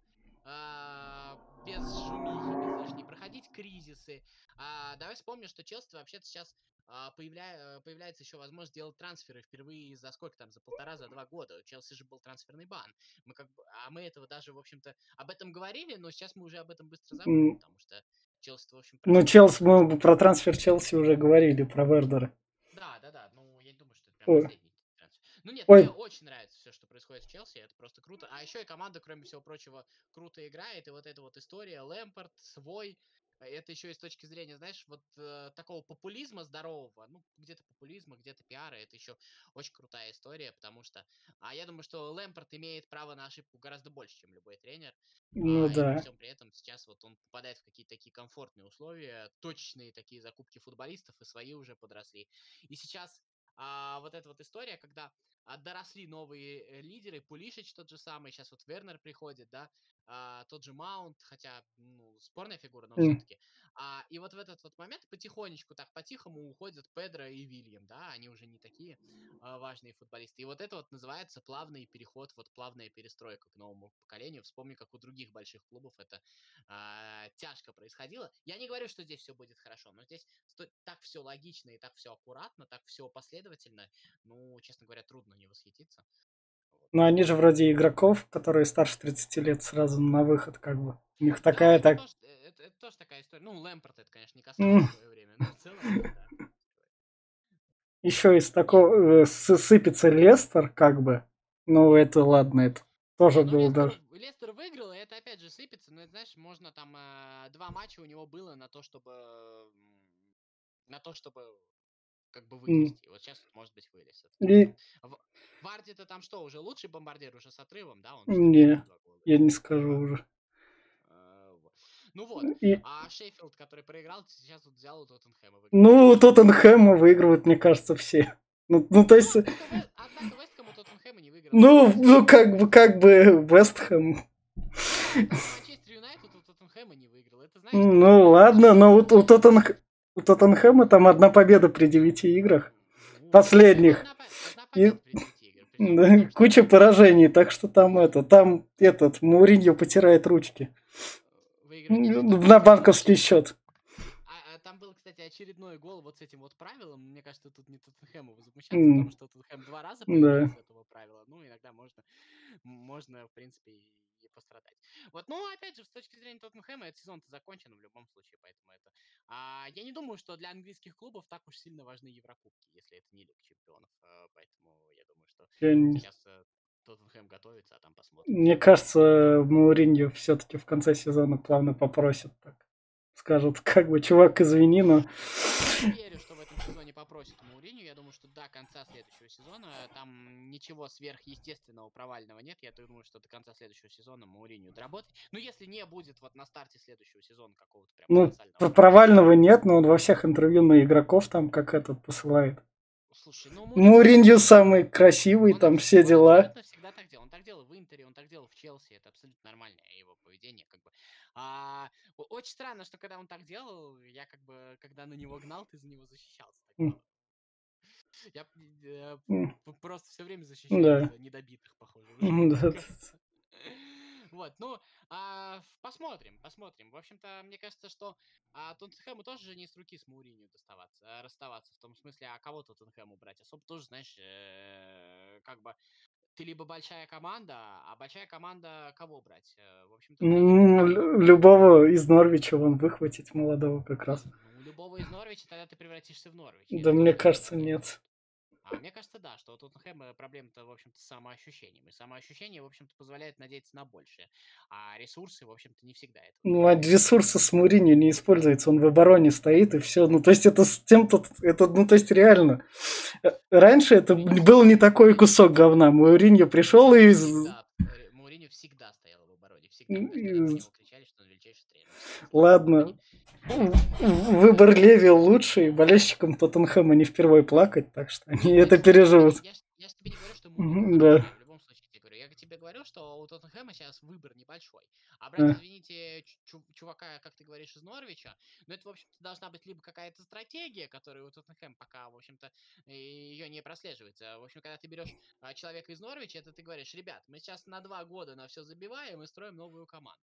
Speaker 2: а, без шумихи, без лишней, проходить кризисы. А, давай вспомним, что Челси вообще-то сейчас а, появля- появляется еще возможность делать трансферы впервые за сколько там, за полтора, за два года. У Челси же был трансферный бан. Мы как бы, а мы этого даже, в общем-то, об этом говорили, но сейчас мы уже об этом быстро забыли, потому что Челси, в общем,
Speaker 3: Ну, Челси, мы про трансфер Челси уже говорили, про Вердера.
Speaker 2: да, да, да. Ну, я не думаю, что это прям последний трансфер. Ну нет, мне
Speaker 3: Ой,
Speaker 2: очень нравится что происходит в Челси. Это просто круто. А еще и команда, кроме всего прочего, круто играет. И вот эта вот история, Лэмпорт, свой. э, Это еще и с точки зрения, знаешь, вот э, такого популизма здорового, ну, где-то популизма, где-то пиара, это еще очень крутая история, потому что, а я думаю, что Лэмпорт имеет право на ошибку гораздо больше, чем любой тренер,
Speaker 3: ну
Speaker 2: а, и при
Speaker 3: да.
Speaker 2: всем при этом сейчас вот он попадает в какие-то такие комфортные условия, точные такие закупки футболистов, и свои уже подросли. И сейчас а, вот эта вот история, когда а, доросли новые э, лидеры, Пулишич тот же самый, сейчас вот Вернер приходит, да, а, тот же Маунт, хотя, ну, спорная фигура, но
Speaker 3: М,
Speaker 2: все-таки. А, и вот в этот вот момент потихонечку, так по-тихому уходят Педро и Вильям, да, они уже не такие а, важные футболисты. И вот это вот называется плавный переход, вот плавная перестройка к новому поколению. Вспомни, как у других больших клубов это а, тяжко происходило. Я не говорю, что здесь все будет хорошо, но здесь так все логично и так все аккуратно, так все последовательно. Ну, честно говоря, трудно не восхититься.
Speaker 3: Но они же вроде игроков, которые старше 30 лет, сразу на выход, как бы. У них
Speaker 2: Да,
Speaker 3: такая так...
Speaker 2: тоже, это, это тоже такая история. Ну, Лэмпорт это, конечно, не касалось в свое время, но в целом, да.
Speaker 3: Еще из такого э, сыпется Лестер, как бы. Ну, это ладно, это тоже
Speaker 2: Не, ну
Speaker 3: был
Speaker 2: Лестер,
Speaker 3: даже.
Speaker 2: Лестер выиграл, и это опять же сыпется. Но это, знаешь, можно там э, два матча у него было на то, чтобы на то, чтобы как бы
Speaker 3: М,
Speaker 2: вылезти. Вот сейчас, может быть, вылез. Тоже
Speaker 3: И.
Speaker 2: В- Варди-то там что, уже лучший бомбардир уже с отрывом, да? Он
Speaker 3: не,
Speaker 2: 52 гола
Speaker 3: я не
Speaker 2: забил?
Speaker 3: скажу
Speaker 2: Ага.
Speaker 3: уже.
Speaker 2: Э, вот. Ну вот.
Speaker 3: И,
Speaker 2: А Шеффилд, который проиграл, сейчас вот взял у Тоттенхэма выиграл.
Speaker 3: ну, Тоттенхэма выигрывают, мне кажется, все. Ну, ну, то
Speaker 2: Ну,
Speaker 3: есть,
Speaker 2: однако, Ве- однако Вест Хэм у Тоттенхэма не выиграл.
Speaker 3: ну,
Speaker 2: Вест
Speaker 3: ну, как бы, как бы Вестхэм.
Speaker 2: Однако Манчестер Юнайтед у Тоттенхэма не выиграл. Это знаешь,
Speaker 3: Ну, ладно, но у, у,
Speaker 2: ощущение.
Speaker 3: Тоттенх- у Тоттенхэма там одна победа при девяти играх. Последних. И куча поражений, так что там это, там этот, Мауриньо потирает ручки. На банковский счет.
Speaker 2: А, а там был, кстати, очередной гол вот с этим вот правилом. Мне кажется, тут не Тоттенхэму возмущаться, потому что Тоттенхэм два раза этого правила. Ну, иногда можно, можно, в принципе, пострадать. Вот, ну, опять же, с точки зрения Тоттенхэма, этот сезон-то закончен в любом случае, поэтому это... А, я не думаю, что для английских клубов так уж сильно важны Еврокубки, если это не Лига Чемпионов. А, поэтому я думаю, что
Speaker 3: Я
Speaker 2: сейчас э, Тоттенхэм готовится, а там посмотрим.
Speaker 3: Мне кажется, Мауриньо все-таки в конце сезона плавно попросит так. Скажут, как бы, чувак, извини, но...
Speaker 2: Я верю, что в этом сезоне попросит Мауриню. Я думаю, что до конца следующего сезона там ничего сверхъестественного провального нет. Я думаю, что до конца следующего сезона Мауриню доработает. Но если не будет вот на старте следующего сезона какого-то прям
Speaker 3: Ну, провального нет, но он во всех интервью на игроков там как этот посылает.
Speaker 2: Слушай, ну
Speaker 3: Мауриньо самый красивый,
Speaker 2: он
Speaker 3: там все
Speaker 2: он
Speaker 3: дела.
Speaker 2: абсолютно всегда так делал. Он так делал в Интере, он так делал в Челси. Это абсолютно нормальное его поведение. Как бы. а, очень странно, что когда он так делал, я как бы, когда на него гнал, ты за него защищался. Было. Я
Speaker 3: М,
Speaker 2: п- просто все время защищаю
Speaker 3: Да.
Speaker 2: недобитых, похоже.
Speaker 3: да.
Speaker 2: Вот, ну, а, посмотрим, посмотрим. В общем-то, мне кажется, что а, Тоттенхэму тоже же не с руки с Мауринью доставаться, а, расставаться. В том смысле, а кого Тоттенхэму брать? Особо тоже, знаешь, э, как бы ты либо большая команда, а большая команда кого брать? Э, в общем-то,
Speaker 3: ну, любого из Норвича вон выхватить молодого как раз.
Speaker 2: Ну, любого из Норвича, тогда ты превратишься в Норвич.
Speaker 3: Да, мне кажется, нет.
Speaker 2: А мне кажется, да, что у Тоттенхэма проблема-то, в общем-то, с самоощущением. И самоощущение, в общем-то, позволяет надеяться на большее. А ресурсы, в общем-то, не всегда это.
Speaker 3: Ну, а ресурсы с Мурини не используются. Он в обороне стоит, и все. Ну, то есть это с тем-то... Это, ну, то есть реально. Э, раньше это был не такой кусок говна. Муриньо пришел и...
Speaker 2: Да, Муриньо всегда стоял в обороне. Всегда. И... Кричали, что он величайший тренер.
Speaker 3: Ладно выбор Леви лучший, болельщикам Тоттенхэма не впервые плакать, так что они это переживут.
Speaker 2: Я, я, тебе не говорю, что
Speaker 3: мы да.
Speaker 2: в любом случае тебе говорю. Я тебе говорю, что у Тоттенхэма сейчас выбор небольшой. А брать, извините, чувака, как ты говоришь, из Норвича, ну это, в общем-то, должна быть либо какая-то стратегия, которая у Тоттенхэма пока, в общем-то, ее не прослеживается. В общем, когда ты берешь а, человека из Норвича, это ты говоришь, ребят, мы сейчас на два года на все забиваем и строим новую команду.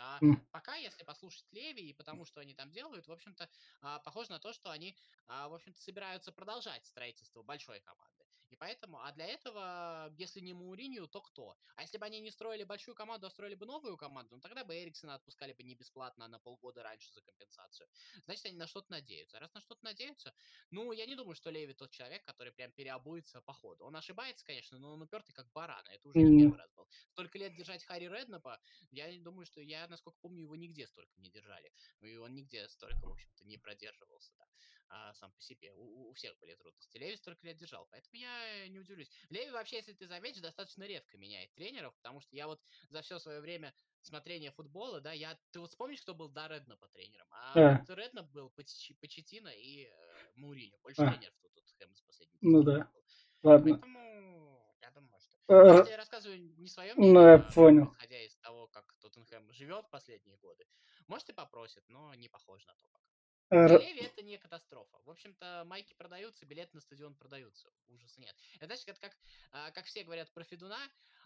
Speaker 2: А пока, если послушать Леви и потому, что они там делают, в общем-то, а, похоже на то, что они, а, в общем-то, собираются продолжать строительство большой команды. И поэтому, а для этого, если не Мауринью, то кто? А если бы они не строили большую команду, а строили бы новую команду, ну тогда бы Эриксона отпускали бы не бесплатно, а на полгода раньше за компенсацию. Значит, они на что-то надеются. Раз на что-то надеются, ну, я не думаю, что Леви тот человек, который прям переобуется по ходу. Он ошибается, конечно, но он упертый как баран. Это уже не первый раз был. Столько лет держать Харри Реднапа, я думаю, что я, насколько помню, его нигде столько не держали. И он нигде столько, в общем-то, не продерживался, да а, сам по себе. У, у всех были трудности. Леви столько лет держал, поэтому я не удивлюсь. Леви вообще, если ты заметишь, достаточно редко меняет тренеров, потому что я вот за все свое время смотрения футбола, да, я... Ты вот вспомнишь, кто был до Редна по тренерам? А yeah. вот Редна был Почетина и э, Муриньо. Больше yeah. тренеров тут, тут Хэм из последних
Speaker 3: Ну да. Ладно.
Speaker 2: Поэтому я думаю, что... Uh, я рассказываю не свое мнение,
Speaker 3: ну, я понял.
Speaker 2: исходя из того, как Тоттенхэм живет последние годы. Может и попросит, но не похоже на то пока. Для Леви это не катастрофа. В общем-то, майки продаются, билеты на стадион продаются. Ужаса нет. Это значит, это как, а, как все говорят про Федуна,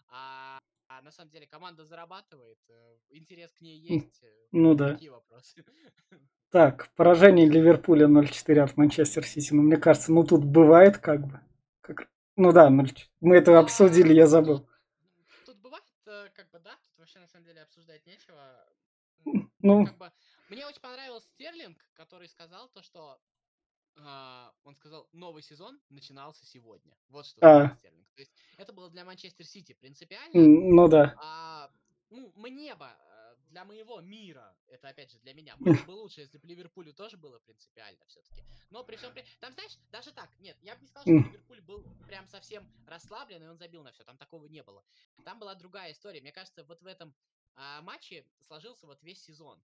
Speaker 2: а, а на самом деле команда зарабатывает, э, интерес к ней есть. Э,
Speaker 3: ну да.
Speaker 2: Какие вопросы?
Speaker 3: Так, поражение Ливерпуля 0-4 от Манчестер Сити. Ну, мне кажется, ну тут бывает как бы. Как... Ну да, 0 мы это обсудили, я забыл.
Speaker 2: Тут бывает, э, как бы, да, тут вообще на самом деле обсуждать нечего.
Speaker 3: Ну,
Speaker 2: как бы, мне очень понравился Стерлинг, который сказал то, что Uh, он сказал, новый сезон начинался сегодня. Вот что
Speaker 3: а.
Speaker 2: Стерлинг. То есть это было для Манчестер Сити принципиально.
Speaker 3: Ну да.
Speaker 2: А, ну, мне бы, э, для моего мира, это опять же для меня, было бы лучше, если бы Ливерпулю тоже было принципиально все-таки. Но при всем при... Там, знаешь, даже так, нет, я бы не сказал, что Ливерпуль был прям совсем расслаблен, и он забил на все. Там такого не было. Там была другая история. Мне кажется, вот в этом а, матче сложился вот весь сезон.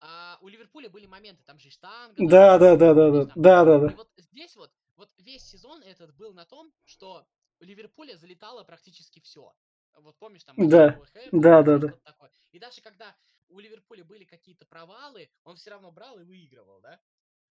Speaker 2: А у Ливерпуля были моменты, там же штанга.
Speaker 3: Да, да, да, да, да, да, да, да.
Speaker 2: Вот здесь вот, вот весь сезон этот был на том, что у Ливерпуля залетало практически все. Вот помнишь, там...
Speaker 3: Да, да, да, да.
Speaker 2: Такое. И даже когда у Ливерпуля были какие-то провалы, он все равно брал и выигрывал, да?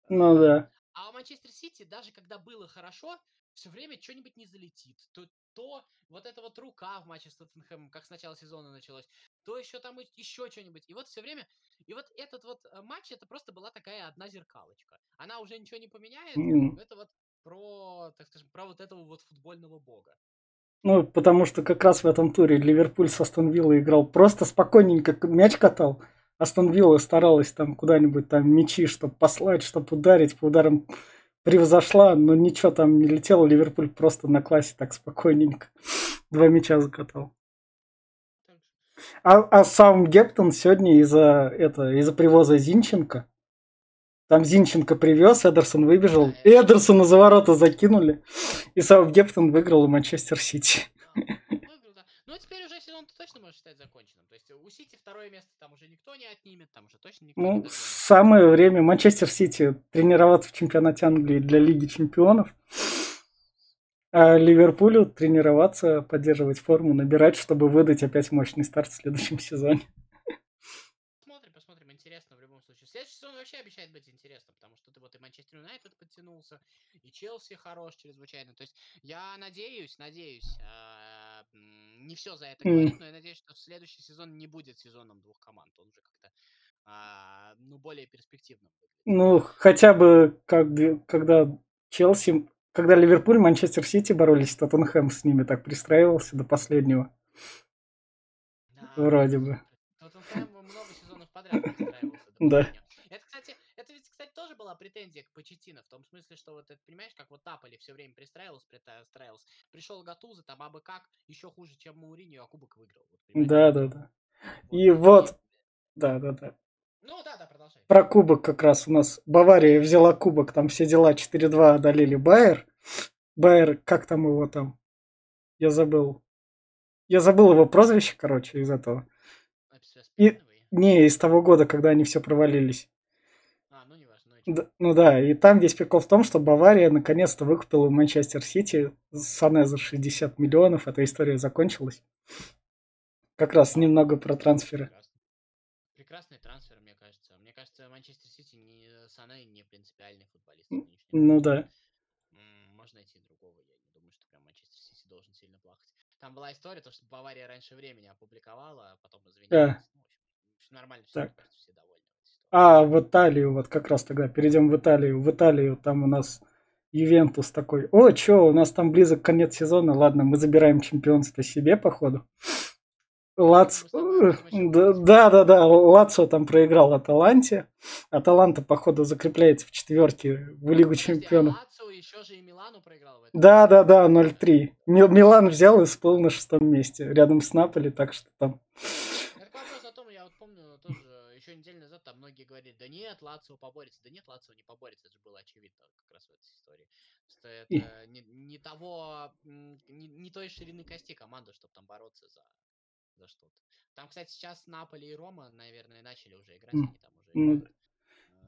Speaker 3: Ну да.
Speaker 2: А у Манчестер Сити, даже когда было хорошо, все время что-нибудь не залетит. То, то вот эта вот рука в матче с Тоттенхэмом, как с начала сезона началось, то еще там еще что-нибудь. И вот все время... И вот этот вот э, матч, это просто была такая одна зеркалочка. Она уже ничего не поменяет. Mm. Это вот про, так скажем, про вот этого вот футбольного бога.
Speaker 3: Ну, потому что как раз в этом туре Ливерпуль с Астон Виллой играл просто спокойненько мяч катал. Астон Вилла старалась там куда-нибудь там мячи, чтобы послать, чтобы ударить по ударам превзошла, но ничего там не летело. Ливерпуль просто на классе так спокойненько два мяча закатал. А, а сам Гептон сегодня из-за это из-за привоза Зинченко. Там Зинченко привез, Эдерсон выбежал. Эдерсона за ворота закинули. И Саутгемптон выиграл у Манчестер Сити.
Speaker 2: Сезон точно можно считать законченным. То есть у Сити второе место там уже никто не отнимет, там уже точно никто
Speaker 3: ну, не самое время Манчестер Сити тренироваться в чемпионате Англии для Лиги Чемпионов. А Ливерпулю тренироваться, поддерживать форму, набирать, чтобы выдать опять мощный старт в следующем сезоне.
Speaker 2: посмотрим, посмотрим. Интересно в любом случае. Следующий сезон вообще обещает быть интересным, потому что ты вот и Манчестер Юнайтед подтянулся, и Челси хорош чрезвычайно. То есть я надеюсь, надеюсь, а, не все за это говорит, но я надеюсь, что следующий сезон не будет сезоном двух команд. Он уже как-то а, ну, более перспективным.
Speaker 3: Ну, хотя бы как, когда Челси, когда Ливерпуль, Манчестер Сити боролись, Тоттенхэм с ними так пристраивался до последнего. Да, Вроде бы.
Speaker 2: Тоттенхэм много сезонов подряд пристраивался
Speaker 3: Да.
Speaker 2: Это, кстати, это ведь, кстати, тоже была претензия к Почетино, в том смысле, что вот это, понимаешь, как вот Наполи все время пристраивался, пристраивался. Пришел Гатуза, там абы как, еще хуже, чем Мауриньо, а кубок выиграл. Вот,
Speaker 3: да, да, да. Вот. И вот, да, да, да.
Speaker 2: Ну да, да, продолжай.
Speaker 3: Про кубок как раз у нас Бавария взяла кубок, там все дела 4-2 одолели Байер. Байер, как там его там? Я забыл. Я забыл его прозвище, короче, из этого. И, не, из того года, когда они все провалились.
Speaker 2: А, ну не важно.
Speaker 3: Ну, да, ну да, и там весь прикол в том, что Бавария наконец-то выкупила Манчестер Сити Сане за 60 миллионов. Эта история закончилась. Как раз немного про трансферы.
Speaker 2: Прекрасный трансфер, мне кажется. Мне кажется, Манчестер Сити не Сане не принципиальный футболист.
Speaker 3: Ну да.
Speaker 2: Можно найти другого. Я не думаю, что прям Манчестер Сити должен сильно плакать. Там была история, то, что Бавария раньше времени опубликовала, а потом извинилась.
Speaker 3: Да.
Speaker 2: Ну, нормально
Speaker 3: все, так. все довольны. А, в Италию, вот как раз тогда, перейдем в Италию. В Италию там у нас Ювентус такой, о, чё, у нас там близок конец сезона, ладно, мы забираем чемпионство себе, походу. Лац... Да, да, да, Лацо там проиграл Аталанте. Аталанта, походу, закрепляется в четверке в Лигу
Speaker 2: а
Speaker 3: Чемпионов. Да, да, да, 0-3. Милан взял и всплыл на шестом месте, рядом с Наполи, так что там...
Speaker 2: Это вопрос о том, я вот помню, тоже еще неделю назад там многие говорили, да нет, Лацио поборется. Да нет, Лацио не поборется, это же было очевидно как раз в этой истории. Что это не, не того, не, не той ширины кости команды, чтобы там бороться за за что-то. Там, кстати, сейчас Наполи и Рома, наверное, начали уже играть, они там уже играют.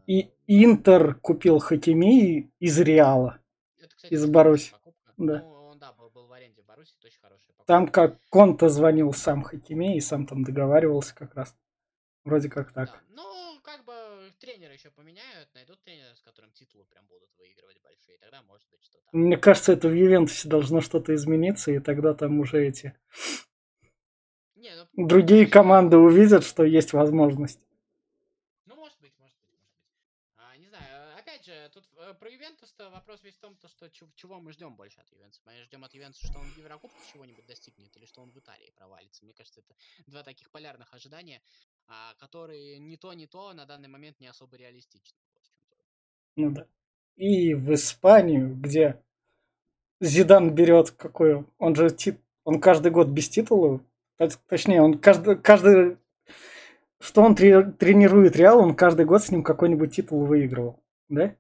Speaker 3: И э, Интер купил Хакими из Реала.
Speaker 2: Это, кстати,
Speaker 3: из Баруси.
Speaker 2: Да. Ну, он, да, был, был в аренде в Баруси, это очень хорошая покупка.
Speaker 3: Там как Конта звонил сам Хакими и сам там договаривался как раз. Вроде как так. Да.
Speaker 2: Ну, как бы тренера еще поменяют, найдут тренера, с которым титулы прям будут выигрывать большие, тогда может быть что-то.
Speaker 3: Мне кажется, это в Ювентусе должно что-то измениться, и тогда там уже эти
Speaker 2: не, ну,
Speaker 3: другие команды увидят, что есть возможность.
Speaker 2: Ну, может быть, может быть, может быть. А, не знаю, опять же, тут э, про Ювентус-то вопрос весь в том, то, что чего мы ждем больше от Ювентуса. Мы ждем от Ювентуса, что он в Еврокубках чего-нибудь достигнет, или что он в Италии провалится. Мне кажется, это два таких полярных ожидания, а, которые ни то, ни то на данный момент не особо реалистичны.
Speaker 3: Ну да. И в Испанию, где Зидан берет какой он же тип, он каждый год без титула Точнее, он каждый, каждый что он тренирует Реал, он каждый год с ним какой-нибудь титул выигрывал. Да?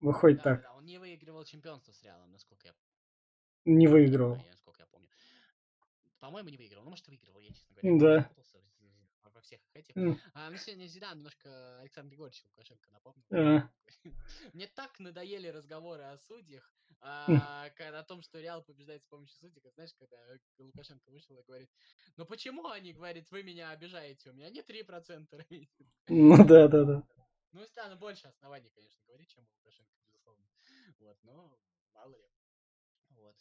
Speaker 3: Выходит
Speaker 2: да,
Speaker 3: так.
Speaker 2: Да, он не выигрывал чемпионство с Реалом, насколько я
Speaker 3: Не выигрывал.
Speaker 2: Не, насколько я помню. По-моему, не выигрывал. Ну, может, выигрывал, я, честно говоря.
Speaker 3: Да.
Speaker 2: Всех этих. Mm. А, мне сегодня Зидан немножко Александр Григорьевич Лукашенко напомнил. Uh. Мне так надоели разговоры о судьях, а, о том, что Реал побеждает с помощью судей. Знаешь, когда Лукашенко вышел и говорит, ну почему они, говорит, вы меня обижаете, у меня не 3% рейтинг.
Speaker 3: Ну да, да, да.
Speaker 2: Ну, стану больше оснований, конечно, говорить, чем у Лукашенко, безусловно. Вот, но мало ли. Вот.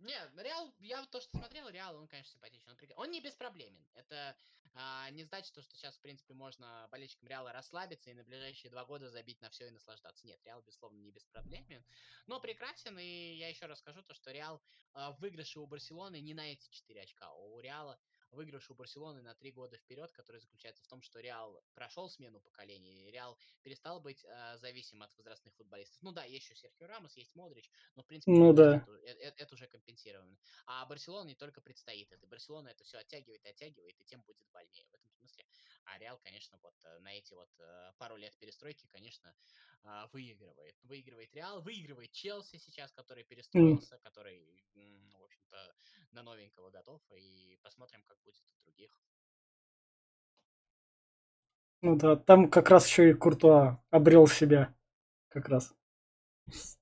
Speaker 2: Нет, Реал, я то, что смотрел, Реал, он, конечно, симпатичный. Он, он не беспроблемен. Это а, не значит, что сейчас, в принципе, можно болельщикам Реала расслабиться и на ближайшие два года забить на все и наслаждаться. Нет, Реал, безусловно, не беспроблемен, но прекрасен. И я еще раз скажу то, что Реал а, в выигрыше у Барселоны не на эти 4 очка. У Реала выигрыш у Барселоны на три года вперед, который заключается в том, что Реал прошел смену поколений, Реал перестал быть э, зависим от возрастных футболистов. Ну да, есть еще Серхио Рамос, есть Модрич, но в принципе
Speaker 3: ну, да. это,
Speaker 2: это, это уже компенсировано. А Барселона не только предстоит это. Барселона это все оттягивает, оттягивает, и тем будет больнее. В этом смысле а Реал, конечно, вот э, на эти вот э, пару лет перестройки, конечно, э, выигрывает. Выигрывает Реал, выигрывает Челси сейчас, который перестроился, который, в общем-то, на новенького готов. И посмотрим, как будет у других.
Speaker 3: Ну да, там как раз еще и Куртуа обрел себя. Как раз.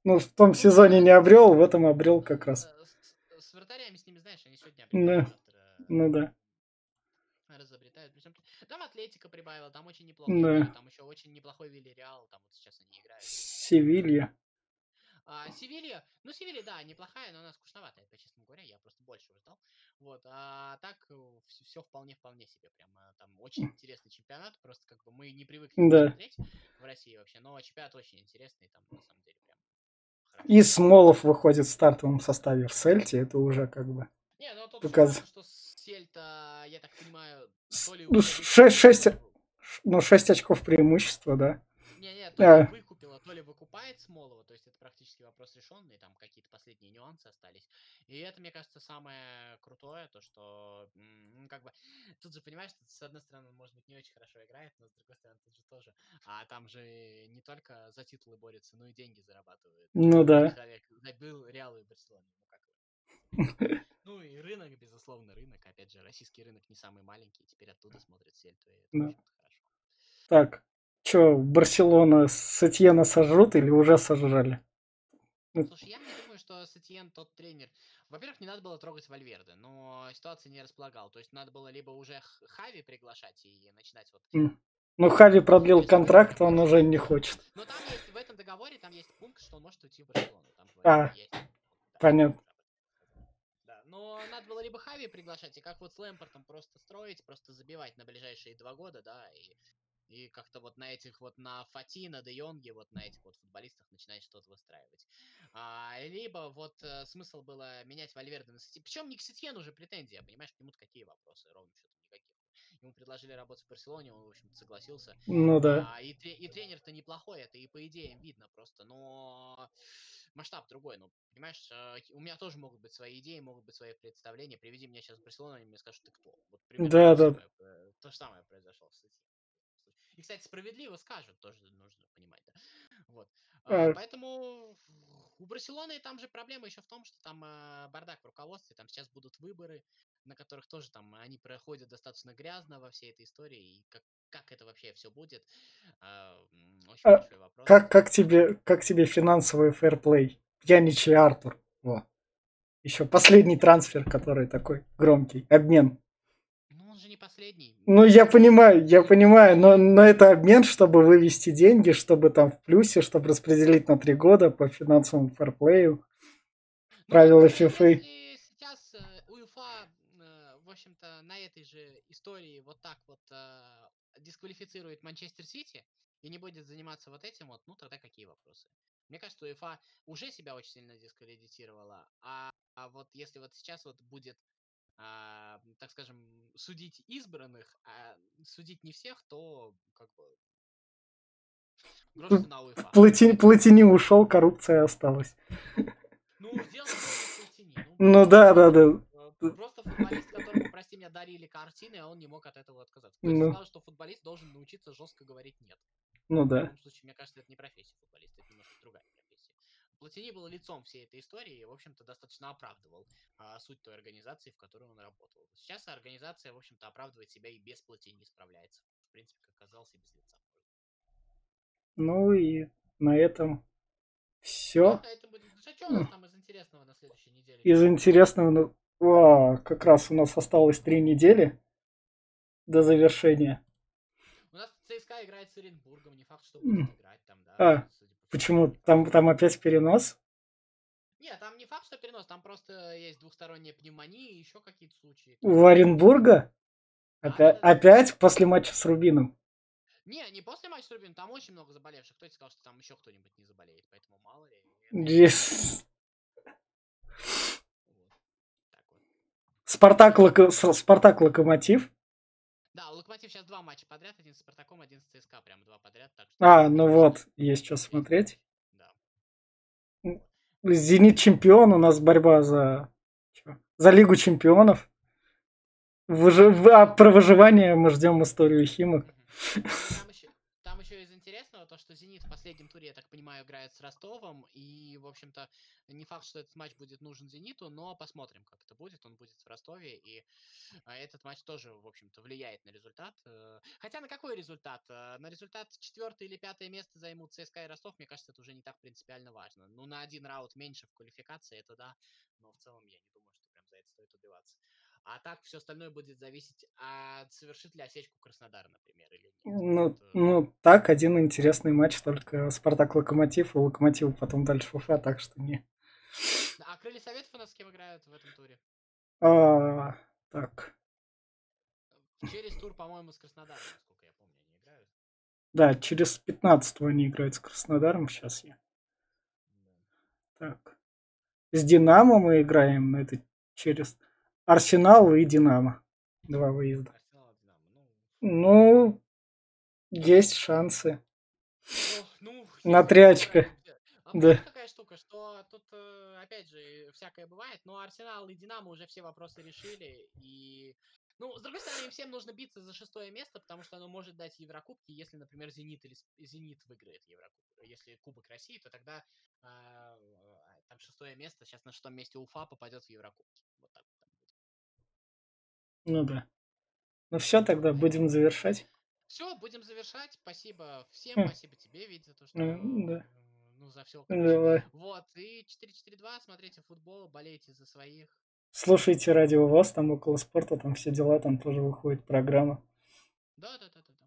Speaker 3: Ну, в том ну, сезоне не обрел, в этом обрел как раз.
Speaker 2: С, с вратарями с ними, знаешь, они сегодня
Speaker 3: да. завтра... Ну да.
Speaker 2: Там Атлетика прибавила, там очень неплохо
Speaker 3: Да.
Speaker 2: там еще очень неплохой Вильяреал, там вот сейчас они играют.
Speaker 3: Севилья.
Speaker 2: А, Севилья, ну, Севилья, да, неплохая, но она скучноватая, по честному говоря, я просто больше ждал. Вот, а так все вполне-вполне себе, прям а, там очень интересный чемпионат, просто как бы мы не привыкли
Speaker 3: Да.
Speaker 2: смотреть в России вообще, но чемпионат очень интересный, там на самом деле прям хорошо.
Speaker 3: И Смолов выходит в стартовом составе в Сельте, это уже как бы...
Speaker 2: Не, ну тут
Speaker 3: Показ-
Speaker 2: важно, что Сельта, я так понимаю, то ли
Speaker 3: ну,
Speaker 2: уже
Speaker 3: шесть- шесть-
Speaker 2: выкупила-
Speaker 3: Ну, 6 очков преимущества, да.
Speaker 2: Не, не, то ли
Speaker 3: А.
Speaker 2: выкупила, то ли выкупает Смолова, то есть это практически вопрос решенный, там какие-то последние нюансы остались. И это, мне кажется, самое крутое, то что, ну, как бы, тут же понимаешь, что с одной стороны, он, может быть, не очень хорошо играет, но с другой стороны, тут же тоже. А там же не только за титулы борется, но и деньги зарабатывает.
Speaker 3: Ну да.
Speaker 2: Человек забил Реал и Барселону, ну. Ну и рынок, безусловно, рынок. Опять же, российский рынок не самый маленький, теперь оттуда смотрят и это,
Speaker 3: Да.
Speaker 2: хорошо.
Speaker 3: Так, что, Барселона с Этьена сожрут или уже сожрали?
Speaker 2: Слушай, я не думаю, что Сетьен тот тренер. Во-первых, не надо было трогать Вальверде, но ситуация не располагала. То есть надо было либо уже Хави приглашать и начинать вот...
Speaker 3: М. Ну, Хави продлил контракт, он уже не хочет.
Speaker 2: Но там есть, в этом договоре, там есть пункт, что он может уйти в Барселону. Там
Speaker 3: А,
Speaker 2: есть.
Speaker 3: Понятно.
Speaker 2: Но надо было либо Хави приглашать, и как вот с Лэмпортом просто строить, просто забивать на ближайшие два года, да, и, и как-то вот на этих вот, на Фати, на Де Йонге, вот на этих вот футболистах начинать что-то выстраивать. А, либо вот э, смысл было менять Вальверде на Сети. Причем не к Сетьену уже претензия, понимаешь, к нему-то какие вопросы, ровно счетом никаких. Ему предложили работать в Барселоне, он, в общем-то, согласился.
Speaker 3: Ну да.
Speaker 2: А, и, и тренер-то неплохой, это и по идеям видно просто, но масштаб другой, ну, понимаешь, э, у меня тоже могут быть свои идеи, могут быть свои представления. Приведи меня сейчас в Барселону, они мне скажут, ты кто? Вот
Speaker 3: Да,
Speaker 2: то,
Speaker 3: да.
Speaker 2: самое, то же самое произошло в. И, кстати, справедливо скажут, тоже нужно понимать, да. Вот. А,
Speaker 3: А.
Speaker 2: Поэтому у Барселоны там же проблема еще в том, что там э, бардак в руководстве, там сейчас будут выборы, на которых тоже там они проходят достаточно грязно во всей этой истории, и как, как это вообще все будет, а, очень
Speaker 3: А
Speaker 2: большой вопрос.
Speaker 3: Как, как, тебе, как тебе финансовый фэрплей? Пьянич и Артур. Во. Еще последний трансфер, который такой громкий. Обмен.
Speaker 2: Ну, он же не последний.
Speaker 3: Ну, я понимаю, я понимаю, но, но это обмен, чтобы вывести деньги, чтобы там в плюсе, чтобы распределить на три года по финансовому фэрплею.
Speaker 2: Ну,
Speaker 3: правила.
Speaker 2: Если сейчас э, УЕФА, э, в общем-то, на этой же истории вот так вот э, дисквалифицирует Манчестер Сити и не будет заниматься вот этим вот, ну тогда какие вопросы? Мне кажется, УЕФА уже себя очень сильно дискредитировала, а, а вот если вот сейчас вот будет, а, так скажем, судить избранных, а судить не всех, то как бы грош на УЕФА.
Speaker 3: Платини, Платини ушел, коррупция осталась.
Speaker 2: Ну, дело в Платини,
Speaker 3: Ну да, да, да.
Speaker 2: Просто футболист, которому, прости меня, дарили картины, а он не мог от этого отказаться. Кто
Speaker 3: Ну.
Speaker 2: сказал, что футболист должен научиться жестко говорить нет?
Speaker 3: Ну
Speaker 2: В
Speaker 3: да.
Speaker 2: любом случае, мне кажется, это не профессия футболиста, это немножко другая профессия. Платини был лицом всей этой истории и, в общем-то, достаточно оправдывал а, суть той организации, в которой он работал. Сейчас организация, в общем-то, оправдывает себя и без Платини справляется. В принципе, как оказалось, и без лица.
Speaker 3: Ну и на этом
Speaker 2: Ну,
Speaker 3: все.
Speaker 2: а это будет... Что у нас там из интересного на следующей неделе?
Speaker 3: Из интересного, ну, о, как раз у нас осталось три недели до завершения.
Speaker 2: У нас ЦСКА играет с Оренбургом, не факт, что будет играть там, да.
Speaker 3: А. Почему? Там, там опять перенос?
Speaker 2: Нет, там не факт, что перенос, там просто есть двухсторонняя пневмония и еще какие-то случаи.
Speaker 3: У Оренбурга?
Speaker 2: Да,
Speaker 3: Опять,
Speaker 2: да, да.
Speaker 3: опять после матча с Рубином?
Speaker 2: Не, не после матча с Рубином, там очень много заболевших. Кто тебе сказал, что там еще кто-нибудь не заболеет, поэтому мало ли.
Speaker 3: Yes.
Speaker 2: Вот. Так вот.
Speaker 3: Спартак, Локо- С- Спартак Локомотив.
Speaker 2: Да, Локомотив сейчас два матча подряд, один с Спартаком, один с ЦСКА, прям два подряд. Так что
Speaker 3: А, ну вот, есть что смотреть.
Speaker 2: Да.
Speaker 3: Зенит чемпион, у нас борьба за, за Лигу чемпионов. Выжи- в- а про выживание мы ждем историю Химок.
Speaker 2: Там еще, то, что Зенит в последнем туре, я так понимаю, играет с Ростовом. И, в общем-то, не факт, что этот матч будет нужен Зениту, но посмотрим, как это будет. Он будет в Ростове, и а, этот матч тоже, в общем-то, влияет на результат. Э, Хотя на какой результат? Э, На результат четвертое или пятое место займут ЦСКА и Ростов, мне кажется, это уже не так принципиально важно. Ну, на один раунд меньше в квалификации, это да, но в целом я не думаю, что прям за это стоит убиваться. А так все остальное будет зависеть от совершит ли осечку Краснодар, например, или нет.
Speaker 3: Ну,
Speaker 2: Вот, э,
Speaker 3: ну, так, один интересный матч, только Спартак-Локомотив, и Локомотив потом дальше Уфа, так что не.
Speaker 2: А Крылья Советов у нас с кем играют в этом туре?
Speaker 3: А, так,
Speaker 2: Через тур, по-моему, с Краснодаром, насколько я помню, они играют.
Speaker 3: да, через 15 они играют с Краснодаром, сейчас я. Так. С Динамо мы играем, но это через Арсенал и Динамо. Два выезда.
Speaker 2: Ну,
Speaker 3: есть шансы.
Speaker 2: Ну, если мы играем, А
Speaker 3: Да.
Speaker 2: какая штука, что тут, э, опять же, всякое бывает, но Арсенал и Динамо уже все вопросы решили, и... Ну, с другой стороны, им всем нужно биться за шестое место, потому что оно может дать Еврокубки, если, например, Зенит или Зенит выиграет Еврокубок. Если Кубок России, то тогда а, там шестое место, сейчас на шестом месте Уфа попадет в Еврокубки. Вот так.
Speaker 3: Ну да. Ну все, тогда будем завершать.
Speaker 2: Все, будем завершать. Спасибо всем,
Speaker 3: Хм.
Speaker 2: спасибо тебе, Вить, за то, что...
Speaker 3: Ну, да.
Speaker 2: э, Ну, за все,
Speaker 3: Давай.
Speaker 2: Вот, и 4-4-2, смотрите футбол, болейте за своих.
Speaker 3: Слушайте радио ВОЗ, там около спорта, там все дела, там тоже выходит программа.
Speaker 2: Да-да-да-да.
Speaker 1: 4-4-2.